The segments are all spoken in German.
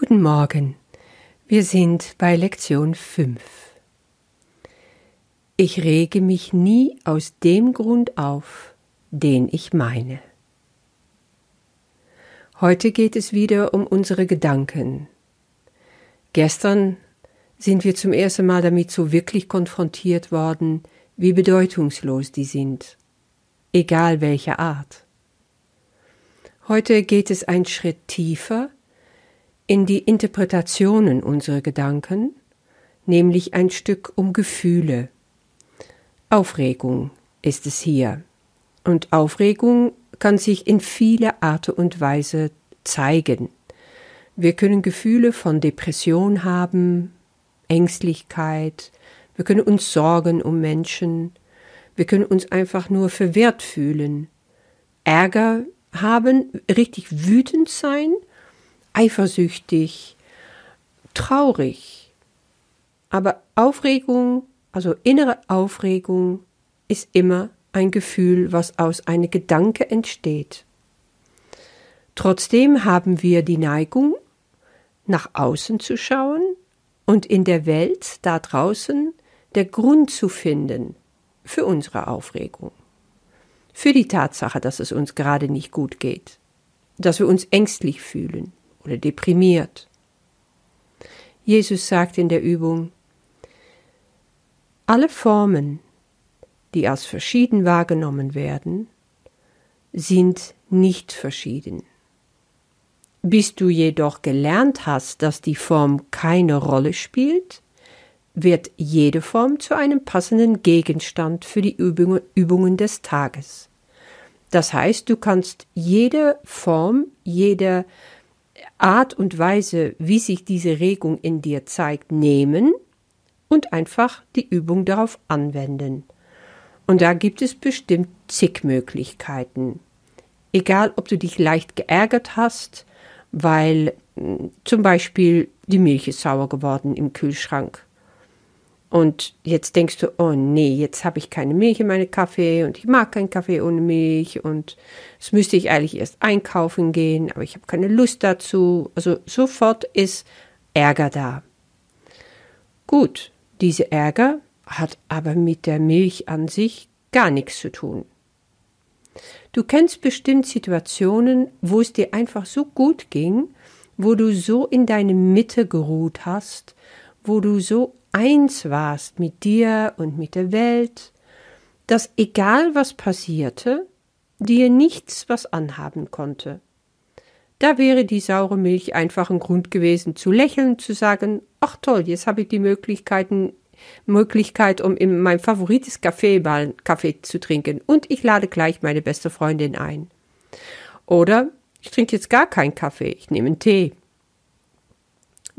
Guten Morgen. Wir sind bei Lektion 5. Ich rege mich nie aus dem Grund auf, den ich meine. Heute geht es wieder um unsere Gedanken. Gestern sind wir zum ersten Mal damit so wirklich konfrontiert worden, wie bedeutungslos die sind, egal welcher Art. Heute geht es einen Schritt tiefer in die Interpretationen unserer Gedanken, nämlich ein Stück um Gefühle. Aufregung ist es hier. Und Aufregung kann sich in viele Art und Weise zeigen. Wir können Gefühle von Depression haben, Ängstlichkeit, wir können uns sorgen um Menschen, wir können uns einfach nur verwehrt fühlen, Ärger haben, richtig wütend sein, eifersüchtig, traurig. Aber Aufregung, also innere Aufregung, ist immer ein Gefühl, was aus einem Gedanke entsteht. Trotzdem haben wir die Neigung, nach außen zu schauen und in der Welt da draußen der Grund zu finden für unsere Aufregung, für die Tatsache, dass es uns gerade nicht gut geht, dass wir uns ängstlich fühlen oder deprimiert. Jesus sagt in der Übung, alle Formen, die als verschieden wahrgenommen werden, sind nicht verschieden. Bis du jedoch gelernt hast, dass die Form keine Rolle spielt, wird jede Form zu einem passenden Gegenstand für die Übungen des Tages. Das heißt, du kannst jede Form, jede Art und Weise, wie sich diese Regung in dir zeigt, nehmen und einfach die Übung darauf anwenden. Und da gibt es bestimmt zig Möglichkeiten. Egal, ob du dich leicht geärgert hast, weil hm, zum Beispiel die Milch ist sauer geworden im Kühlschrank. Und jetzt denkst du, oh nee, jetzt habe ich keine Milch in meinem Kaffee und ich mag keinen Kaffee ohne Milch und es müsste ich eigentlich erst einkaufen gehen, aber ich habe keine Lust dazu. Also sofort ist Ärger da. Gut, diese Ärger hat aber mit der Milch an sich gar nichts zu tun. Du kennst bestimmt Situationen, wo es dir einfach so gut ging, wo du so in deine Mitte geruht hast, wo du so eins warst mit dir und mit der Welt, dass egal was passierte, dir nichts was anhaben konnte. Da wäre die saure Milch einfach ein Grund gewesen, zu lächeln, zu sagen, ach toll, jetzt habe ich die Möglichkeiten, Möglichkeit, um in mein favorites Café mal einen Kaffee zu trinken und ich lade gleich meine beste Freundin ein. Oder ich trinke jetzt gar keinen Kaffee, ich nehme einen Tee.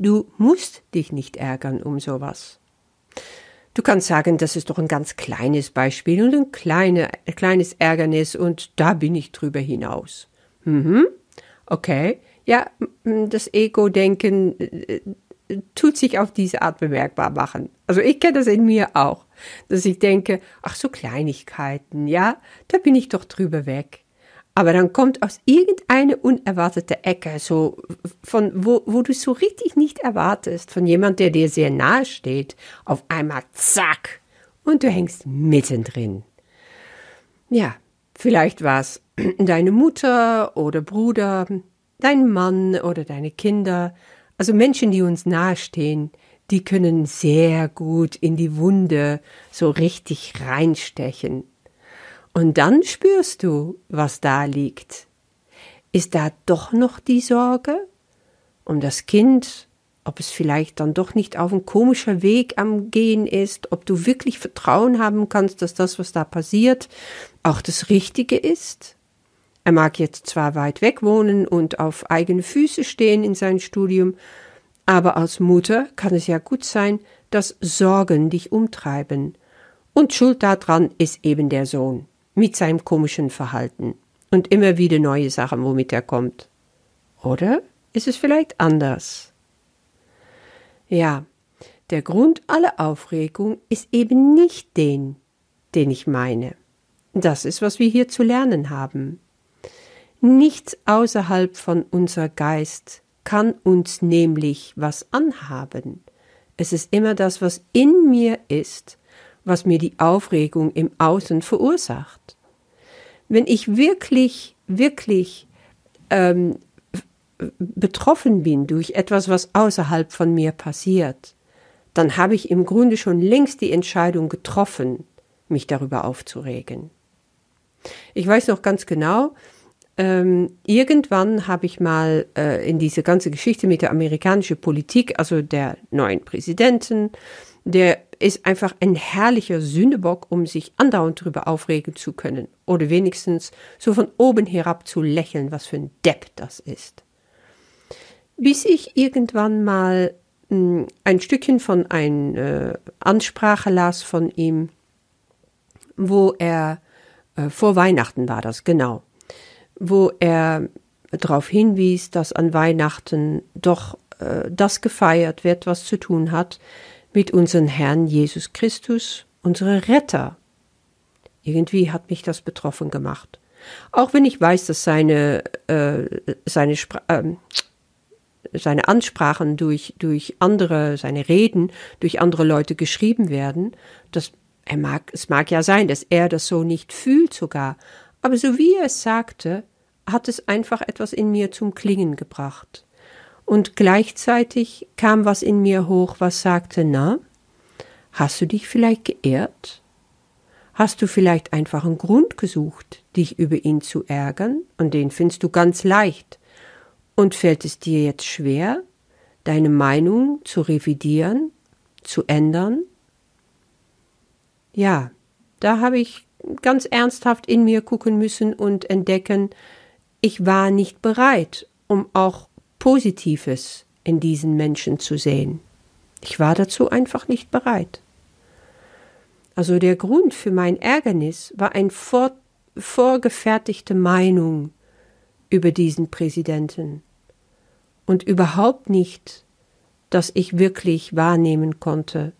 Du musst dich nicht ärgern um sowas. Du kannst sagen, das ist doch ein ganz kleines Beispiel und ein, kleine, ein kleines Ärgernis und da bin ich drüber hinaus. Mhm. Okay. Ja, das Ego-Denken äh, tut sich auf diese Art bemerkbar machen. Also ich kenne das in mir auch, dass ich denke, ach so Kleinigkeiten, ja, da bin ich doch drüber weg. Aber dann kommt aus irgendeine unerwartete Ecke, so von wo, wo du so richtig nicht erwartest, von jemand, der dir sehr nahe steht, auf einmal zack und du hängst mittendrin. Ja, vielleicht war es deine Mutter oder Bruder, dein Mann oder deine Kinder, also Menschen, die uns nahestehen, die können sehr gut in die Wunde so richtig reinstechen. Und dann spürst du, was da liegt. Ist da doch noch die Sorge um das Kind, ob es vielleicht dann doch nicht auf ein komischer Weg am Gehen ist, ob du wirklich Vertrauen haben kannst, dass das, was da passiert, auch das Richtige ist? Er mag jetzt zwar weit weg wohnen und auf eigene Füße stehen in seinem Studium, aber als Mutter kann es ja gut sein, dass Sorgen dich umtreiben. Und schuld daran ist eben der Sohn mit seinem komischen Verhalten und immer wieder neue Sachen, womit er kommt. Oder ist es vielleicht anders? Ja, der Grund aller Aufregung ist eben nicht den, den ich meine. Das ist, was wir hier zu lernen haben. Nichts außerhalb von unser Geist kann uns nämlich was anhaben. Es ist immer das, was in mir ist, was mir die Aufregung im Außen verursacht. Wenn ich wirklich, wirklich ähm, betroffen bin durch etwas, was außerhalb von mir passiert, dann habe ich im Grunde schon längst die Entscheidung getroffen, mich darüber aufzuregen. Ich weiß noch ganz genau, ähm, irgendwann habe ich mal äh, in diese ganze Geschichte mit der amerikanischen Politik, also der neuen Präsidenten, der ist einfach ein herrlicher Sündebock, um sich andauernd darüber aufregen zu können. Oder wenigstens so von oben herab zu lächeln, was für ein Depp das ist. Bis ich irgendwann mal hm, ein Stückchen von einer äh, Ansprache las von ihm, wo er, äh, vor Weihnachten war das, genau, wo er darauf hinwies, dass an Weihnachten doch äh, das gefeiert wird, was zu tun hat mit unserem Herrn Jesus Christus, unsere Retter. Irgendwie hat mich das betroffen gemacht. Auch wenn ich weiß, dass seine, äh, seine, äh, seine Ansprachen durch, durch andere, seine Reden durch andere Leute geschrieben werden, das, er mag, es mag ja sein, dass er das so nicht fühlt sogar, aber so wie er es sagte, hat es einfach etwas in mir zum Klingen gebracht. Und gleichzeitig kam was in mir hoch, was sagte, na, hast du dich vielleicht geehrt? Hast du vielleicht einfach einen Grund gesucht, dich über ihn zu ärgern? Und den findest du ganz leicht. Und fällt es dir jetzt schwer, deine Meinung zu revidieren, zu ändern? Ja, da habe ich ganz ernsthaft in mir gucken müssen und entdecken, ich war nicht bereit, um auch Positives in diesen Menschen zu sehen. Ich war dazu einfach nicht bereit. Also der Grund für mein Ärgernis war eine vor, vorgefertigte Meinung über diesen Präsidenten und überhaupt nicht, dass ich wirklich wahrnehmen konnte,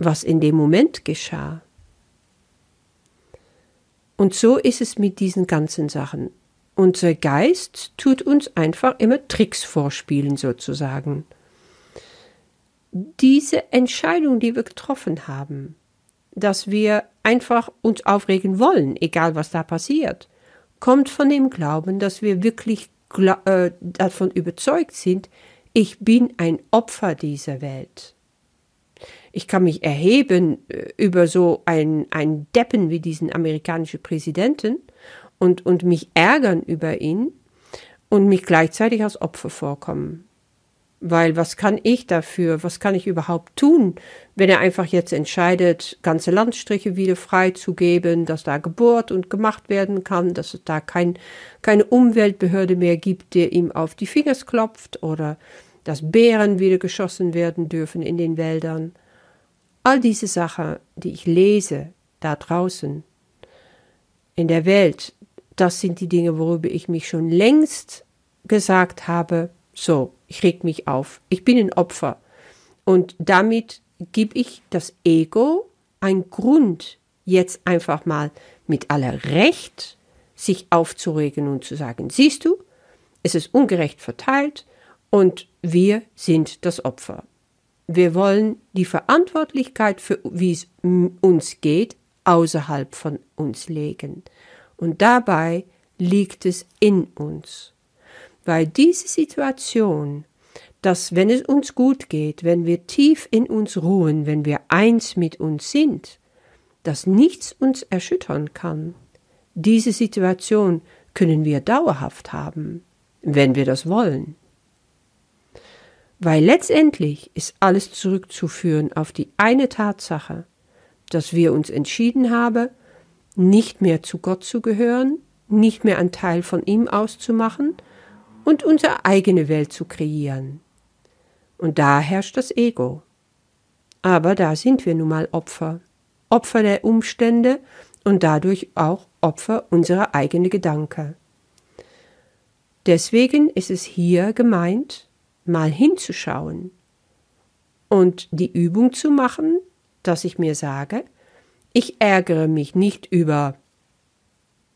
was in dem Moment geschah. Und so ist es mit diesen ganzen Sachen. Unser Geist tut uns einfach immer Tricks vorspielen, sozusagen. Diese Entscheidung, die wir getroffen haben, dass wir einfach uns aufregen wollen, egal was da passiert, kommt von dem Glauben, dass wir wirklich äh, davon überzeugt sind, ich bin ein Opfer dieser Welt. Ich kann mich erheben äh, über so einen, einen Deppen wie diesen amerikanischen Präsidenten und, und mich ärgern über ihn und mich gleichzeitig als Opfer vorkommen. Weil was kann ich dafür? Was kann ich überhaupt tun, wenn er einfach jetzt entscheidet, ganze Landstriche wieder freizugeben, dass da gebohrt und gemacht werden kann, dass es da kein, keine Umweltbehörde mehr gibt, der ihm auf die Fingers klopft oder dass Bären wieder geschossen werden dürfen in den Wäldern. All diese Sachen, die ich lese da draußen in der Welt, das sind die Dinge, worüber ich mich schon längst gesagt habe, so, ich reg mich auf. Ich bin ein Opfer. Und damit gebe ich das Ego einen Grund, jetzt einfach mal mit aller Recht sich aufzuregen und zu sagen, siehst du, es ist ungerecht verteilt und wir sind das Opfer. Wir wollen die Verantwortlichkeit für wie es uns geht außerhalb von uns legen. Und dabei liegt es in uns weil diese Situation, dass wenn es uns gut geht, wenn wir tief in uns ruhen, wenn wir eins mit uns sind, dass nichts uns erschüttern kann, diese Situation können wir dauerhaft haben, wenn wir das wollen. Weil letztendlich ist alles zurückzuführen auf die eine Tatsache, dass wir uns entschieden haben, nicht mehr zu Gott zu gehören, nicht mehr ein Teil von ihm auszumachen, und unsere eigene Welt zu kreieren. Und da herrscht das Ego. Aber da sind wir nun mal Opfer, Opfer der Umstände und dadurch auch Opfer unserer eigenen Gedanken. Deswegen ist es hier gemeint, mal hinzuschauen und die Übung zu machen, dass ich mir sage, ich ärgere mich nicht über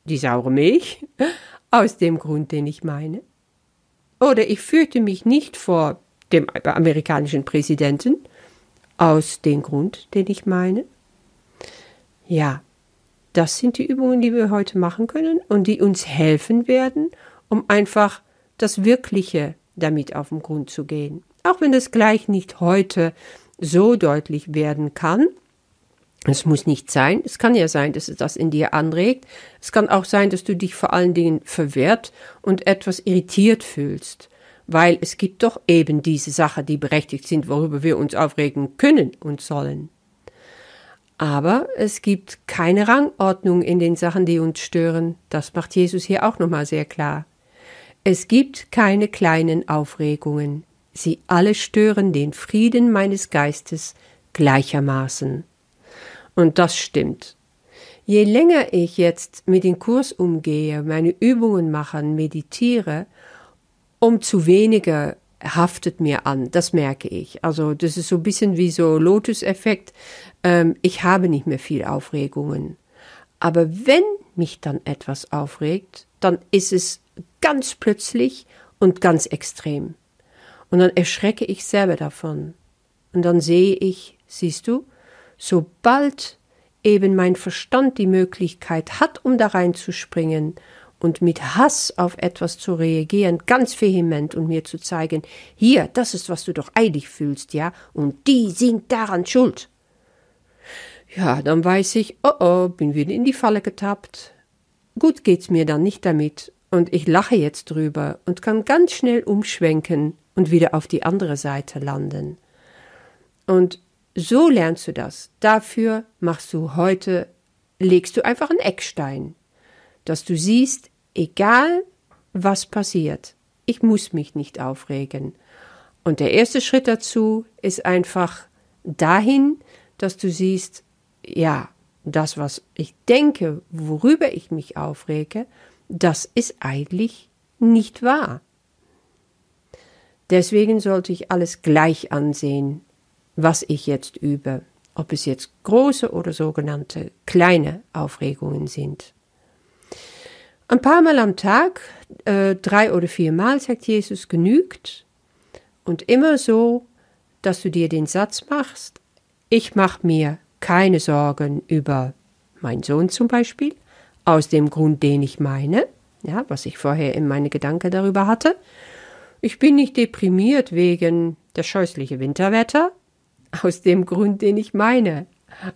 die saure Milch, aus dem Grund, den ich meine, Oder ich fürchte mich nicht vor dem amerikanischen Präsidenten, aus dem Grund, den ich meine. Ja, das sind die Übungen, die wir heute machen können und die uns helfen werden, um einfach das Wirkliche damit auf den Grund zu gehen. Auch wenn es gleich nicht heute so deutlich werden kann. Es muss nicht sein. Es kann ja sein, dass es das in dir anregt. Es kann auch sein, dass du dich vor allen Dingen verwehrt und etwas irritiert fühlst. Weil es gibt doch eben diese Sachen, die berechtigt sind, worüber wir uns aufregen können und sollen. Aber es gibt keine Rangordnung in den Sachen, die uns stören. Das macht Jesus hier auch nochmal sehr klar. Es gibt keine kleinen Aufregungen. Sie alle stören den Frieden meines Geistes gleichermaßen. Und das stimmt. Je länger ich jetzt mit dem Kurs umgehe, meine Übungen mache, meditiere, umso weniger haftet mir an. Das merke ich. Also das ist so ein bisschen wie so Lotus-Effekt. Ähm, ich habe nicht mehr viel Aufregungen. Aber wenn mich dann etwas aufregt, dann ist es ganz plötzlich und ganz extrem. Und dann erschrecke ich selber davon. Und dann sehe ich, siehst du, sobald eben mein Verstand die Möglichkeit hat, um da reinzuspringen und mit Hass auf etwas zu reagieren, ganz vehement und mir zu zeigen, hier, das ist, was du doch eilig fühlst, ja, und die sind daran schuld. Ja, dann weiß ich, oh oh, bin wieder in die Falle getappt. Gut geht's mir dann nicht damit, und ich lache jetzt drüber und kann ganz schnell umschwenken und wieder auf die andere Seite landen. Und so lernst du das. Dafür machst du heute, legst du einfach einen Eckstein, dass du siehst, egal was passiert, ich muss mich nicht aufregen. Und der erste Schritt dazu ist einfach dahin, dass du siehst, ja, das, was ich denke, worüber ich mich aufrege, das ist eigentlich nicht wahr. Deswegen sollte ich alles gleich ansehen, was ich jetzt übe, ob es jetzt große oder sogenannte kleine Aufregungen sind. Ein paar Mal am Tag, äh, drei oder vier Mal, sagt Jesus, genügt. Und immer so, dass du dir den Satz machst, ich mache mir keine Sorgen über meinen Sohn zum Beispiel, aus dem Grund, den ich meine, ja, was ich vorher in meine Gedanken darüber hatte. Ich bin nicht deprimiert wegen der scheußliche Winterwetter, aus dem Grund, den ich meine.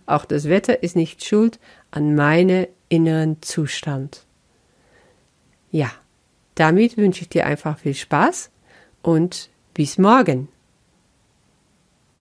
Auch das Wetter ist nicht schuld an meinem inneren Zustand. Ja, damit wünsche ich dir einfach viel Spaß und bis morgen.